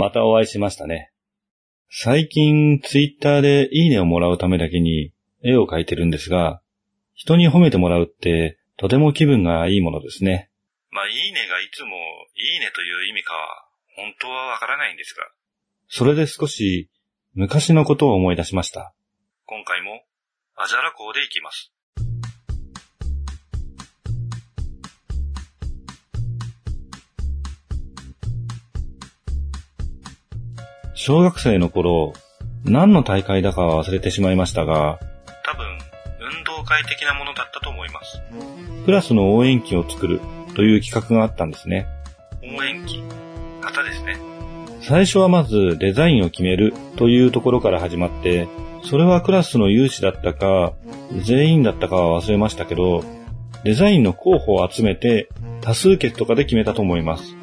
またお会いしましたね。最近、ツイッターでいいねをもらうためだけに絵を描いてるんですが、人に褒めてもらうってとても気分がいいものですね。まあ、いいねがいつもいいねという意味かは、本当はわからないんですが、それで少し昔のことを思い出しました。今回も、アジャラ港で行きます。小学生の頃、何の大会だかは忘れてしまいましたが、多分、運動会的なものだったと思います。クラスの応援旗を作るという企画があったんですね。応援旗。旗ですね。最初はまずデザインを決めるというところから始まって、それはクラスの有志だったか、全員だったかは忘れましたけど、デザインの候補を集めて多数決とかで決めたと思います。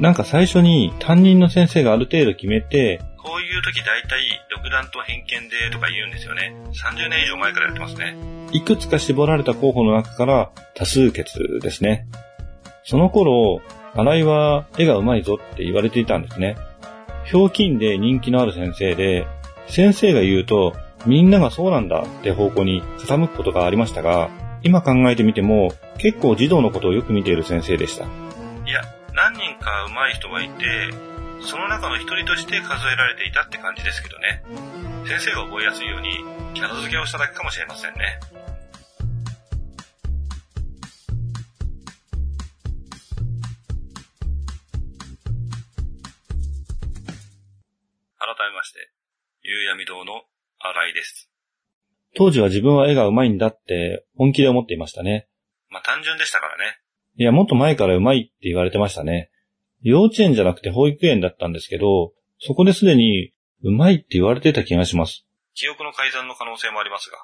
なんか最初に担任の先生がある程度決めて、こういう時大体、独断と偏見でとか言うんですよね。30年以上前からやってますね。いくつか絞られた候補の中から多数決ですね。その頃、新井は絵が上手いぞって言われていたんですね。ひょうきんで人気のある先生で、先生が言うと、みんながそうなんだって方向に傾くことがありましたが、今考えてみても、結構児童のことをよく見ている先生でした。いや、か上手い人がいて、その中の一人として数えられていたって感じですけどね。先生が覚えやすいように、キャラ付けをしただけかもしれませんね。改めまして、夕闇堂の新井です。当時は自分は絵が上手いんだって本気で思っていましたね。まあ単純でしたからね。いや、もっと前から上手いって言われてましたね。幼稚園じゃなくて保育園だったんですけど、そこですでに上手いって言われてた気がします。記憶の改ざんの可能性もありますが。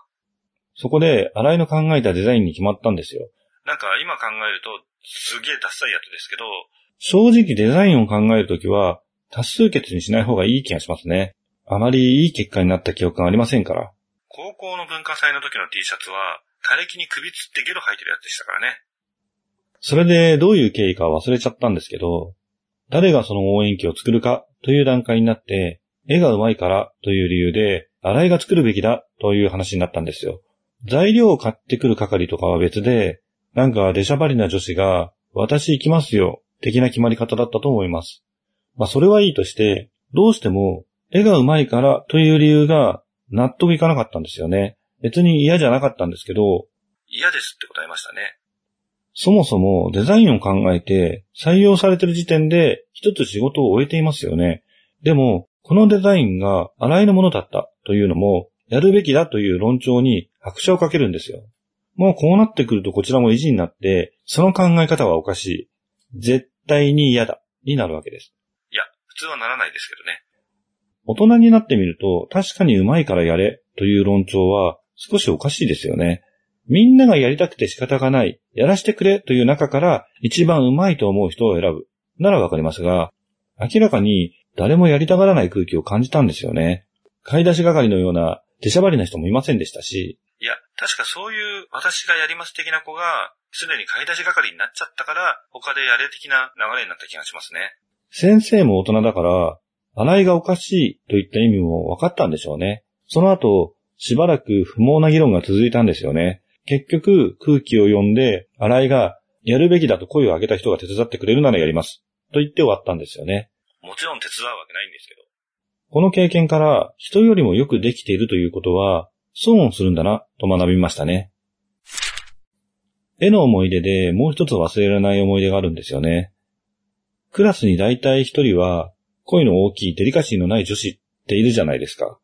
そこで、新井の考えたデザインに決まったんですよ。なんか今考えると、すげえダッサいやつですけど、正直デザインを考えるときは、多数決にしない方がいい気がしますね。あまりいい結果になった記憶がありませんから。高校の文化祭の時の T シャツは、枯れ木に首つってゲロ吐いてるやつでしたからね。それでどういう経緯か忘れちゃったんですけど、誰がその応援旗を作るかという段階になって、絵が上手いからという理由で、新井が作るべきだという話になったんですよ。材料を買ってくる係とかは別で、なんか出しゃばりな女子が、私行きますよ、的な決まり方だったと思います。まあそれはいいとして、どうしても絵が上手いからという理由が納得いかなかったんですよね。別に嫌じゃなかったんですけど、嫌ですって答えましたね。そもそもデザインを考えて採用されてる時点で一つ仕事を終えていますよね。でも、このデザインが洗いのものだったというのも、やるべきだという論調に拍車をかけるんですよ。もうこうなってくるとこちらも意地になって、その考え方はおかしい。絶対に嫌だ。になるわけです。いや、普通はならないですけどね。大人になってみると、確かに上手いからやれという論調は少しおかしいですよね。みんながやりたくて仕方がない、やらしてくれという中から一番上手いと思う人を選ぶ。ならわかりますが、明らかに誰もやりたがらない空気を感じたんですよね。買い出し係のような出しゃばりな人もいませんでしたし、いや、確かそういう私がやります的な子が、すでに買い出し係になっちゃったから、他でやれ的な流れになった気がしますね。先生も大人だから、洗いがおかしいといった意味も分かったんでしょうね。その後、しばらく不毛な議論が続いたんですよね。結局、空気を読んで、洗いが、やるべきだと声を上げた人が手伝ってくれるならやります。と言って終わったんですよね。もちろん手伝うわけないんですけど。この経験から、人よりもよくできているということは、損をするんだな、と学びましたね。絵の思い出でもう一つ忘れられない思い出があるんですよね。クラスに大体一人は、声の大きいデリカシーのない女子っているじゃないですか。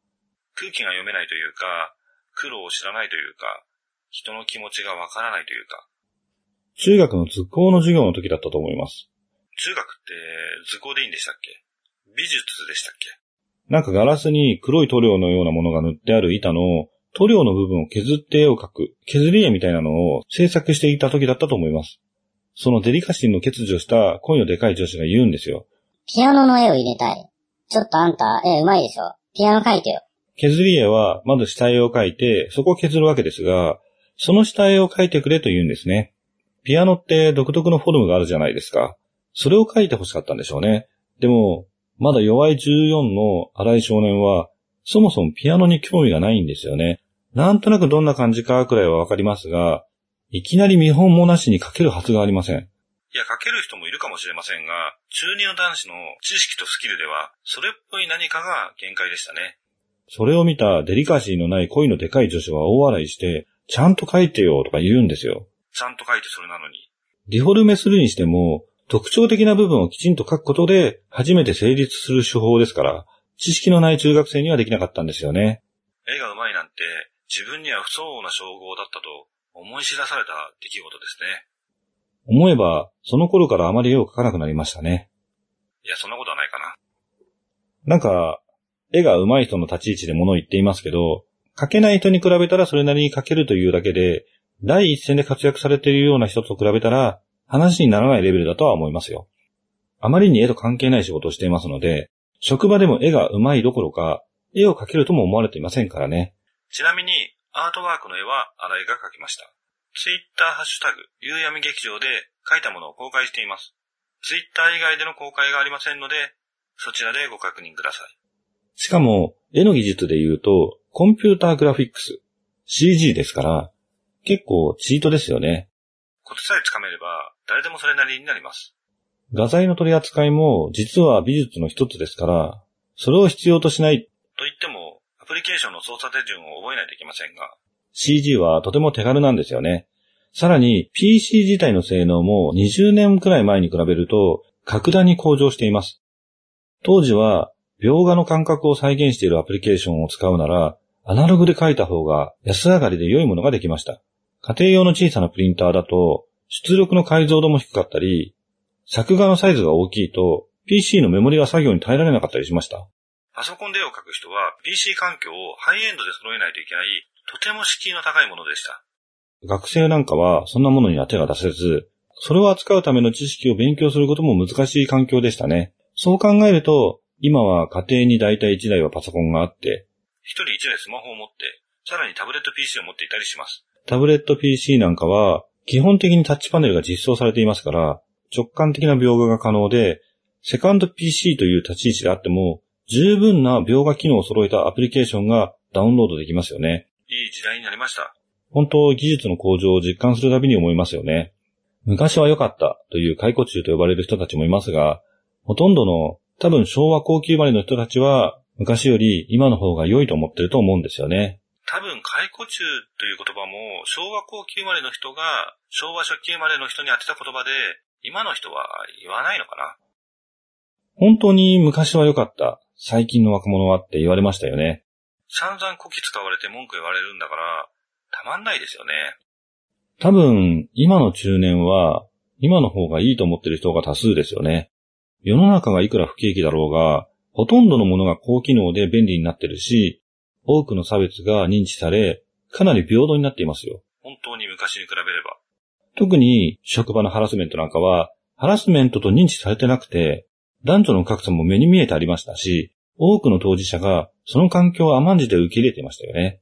空気が読めないというか、苦労を知らないというか、人の気持ちがわからないというか、中学の図工の授業の時だったと思います。中学って図工でいいんでしたっけ？美術でしたっけ？なんかガラスに黒い塗料のようなものが塗ってある板の塗料の部分を削って絵を描く削り絵みたいなのを制作していた時だったと思います。そのデリカシーの欠如した声のでかい女子が言うんですよ。ピアノの絵を入れたい。ちょっとあんた、絵上手いでしょ。ピアノ描いてよ。削り絵はまず下絵を描いてそこを削るわけですが、その下絵を描いてくれと言うんですね。ピアノって独特のフォルムがあるじゃないですか。それを描いて欲しかったんでしょうね。でも、まだ弱い14の荒井少年は、そもそもピアノに興味がないんですよね。なんとなくどんな感じかくらいはわかりますが、いきなり見本もなしに書けるはずがありません。いや、書ける人もいるかもしれませんが、中二の男子の知識とスキルでは、それっぽい何かが限界でしたね。それを見たデリカシーのない恋のでかい女子は大笑いして、ちゃんと書いてよとか言うんですよ。ちゃんと書いてそれなのに。リフォルメするにしても、特徴的な部分をきちんと書くことで、初めて成立する手法ですから、知識のない中学生にはできなかったんですよね。絵が上手いなんて、自分には不相応な称号だったと思い知らされた出来事ですね。思えば、その頃からあまり絵を描かなくなりましたね。いや、そんなことはないかな。なんか、絵が上手い人の立ち位置で物を言っていますけど、描けない人に比べたらそれなりに描けるというだけで、第一線で活躍されているような人と比べたら、話にならないレベルだとは思いますよ。あまりに絵と関係ない仕事をしていますので、職場でも絵が上手いどころか、絵を描けるとも思われていませんからね。ちなみに、アートワークの絵は新井が描きました。ツイッターハッシュタグ、夕闇劇場で描いたものを公開しています。ツイッター以外での公開がありませんので、そちらでご確認ください。しかも、絵の技術で言うと、コンピューターグラフィックス、CG ですから、結構チートですよね。コツさえつかめれば、誰でもそれなりになります。画材の取り扱いも実は美術の一つですから、それを必要としないと言っても、アプリケーションの操作手順を覚えないといけませんが、CG はとても手軽なんですよね。さらに PC 自体の性能も20年くらい前に比べると格段に向上しています。当時は描画の感覚を再現しているアプリケーションを使うならアナログで描いた方が安上がりで良いものができました。家庭用の小さなプリンターだと出力の解像度も低かったり、作画のサイズが大きいと PC のメモリが作業に耐えられなかったりしました。パソコンで絵を描く人は PC 環境をハイエンドで揃えないといけない、とても敷居の高いものでした。学生なんかはそんなものには手が出せず、それを扱うための知識を勉強することも難しい環境でしたね。そう考えると、今は家庭に大体1台はパソコンがあって、一人一台スマホを持って、さらにタブレット PC を持っていたりします。タブレット PC なんかは基本的にタッチパネルが実装されていますから、直感的な描画が可能で、セカンド PC という立ち位置であっても、十分な描画機能を揃えたアプリケーションがダウンロードできますよね。いい時代になりました。本当、技術の向上を実感するたびに思いますよね。昔は良かったという解雇中と呼ばれる人たちもいますが、ほとんどの多分昭和後期生まれの人たちは昔より今の方が良いと思ってると思うんですよね。多分、解雇中という言葉も、昭和後期生まれの人が、昭和初期生まれの人に当てた言葉で、今の人は言わないのかな本当に昔は良かった。最近の若者はって言われましたよね。散々こき使われて文句言われるんだから、たまんないですよね。多分、今の中年は、今の方がいいと思ってる人が多数ですよね。世の中がいくら不景気だろうが、ほとんどのものが高機能で便利になってるし、多くの差別が認知され、かなり平等になっていますよ。本当に昔に比べれば。特に職場のハラスメントなんかは、ハラスメントと認知されてなくて、男女の格差も目に見えてありましたし、多くの当事者がその環境を甘んじて受け入れていましたよね。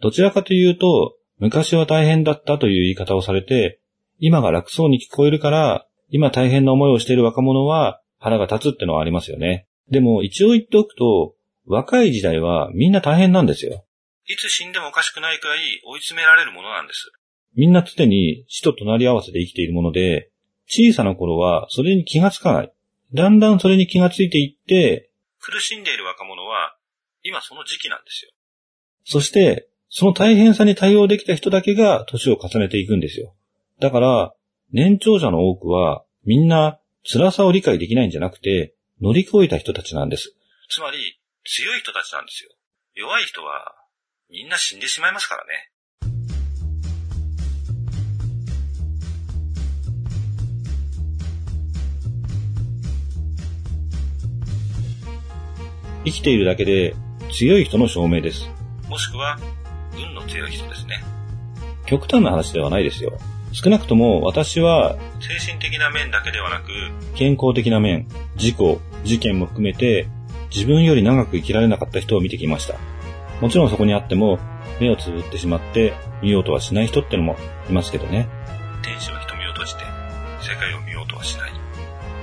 どちらかというと、昔は大変だったという言い方をされて、今が楽そうに聞こえるから、今大変な思いをしている若者は腹が立つってのはありますよね。でも一応言っておくと、若い時代はみんな大変なんですよ。いつ死んでもおかしくないくらい追い詰められるものなんです。みんな常に死と隣り合わせで生きているもので、小さな頃はそれに気がつかない。だんだんそれに気がついていって、苦しんでいる若者は、今その時期なんですよ。そして、その大変さに対応できた人だけが年を重ねていくんですよ。だから、年長者の多くは、みんな辛さを理解できないんじゃなくて、乗り越えた人たちなんです。つまり、強い人たちなんですよ。弱い人は、みんな死んでしまいますからね。生きているだけで強い人の証明です。もしくは、運の強い人ですね。極端な話ではないですよ。少なくとも私は精神的な面だけではなく、健康的な面、事故、事件も含めて自分より長く生きられなかった人を見てきました。もちろんそこにあっても目をつぶってしまって見ようとはしない人ってのもいますけどね。天使は瞳を閉じて、世界を見ようとはしない。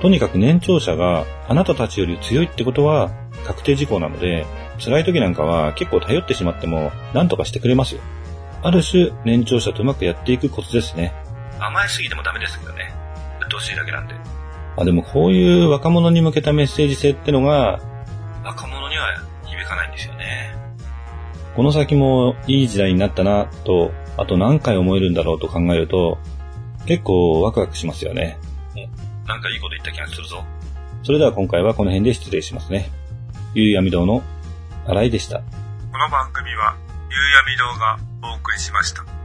とにかく年長者があなたたちより強いってことは確定事項なので、辛い時なんかは結構頼ってしまっても何とかしてくれますよ。ある種年長者とうまくやっていくコツですね。甘えすぎてもダメですけどね。うっとうしいだけなんで。あでもこういう若者に向けたメッセージ性ってのが、若者には響かないんですよね。この先もいい時代になったなと、あと何回思えるんだろうと考えると、結構ワクワクしますよね。なんかいいこと言った気がするぞ。それでは今回はこの辺で失礼しますね。ゆうやみ堂の新井でした。この番組は、夕闇堂がお送りしました。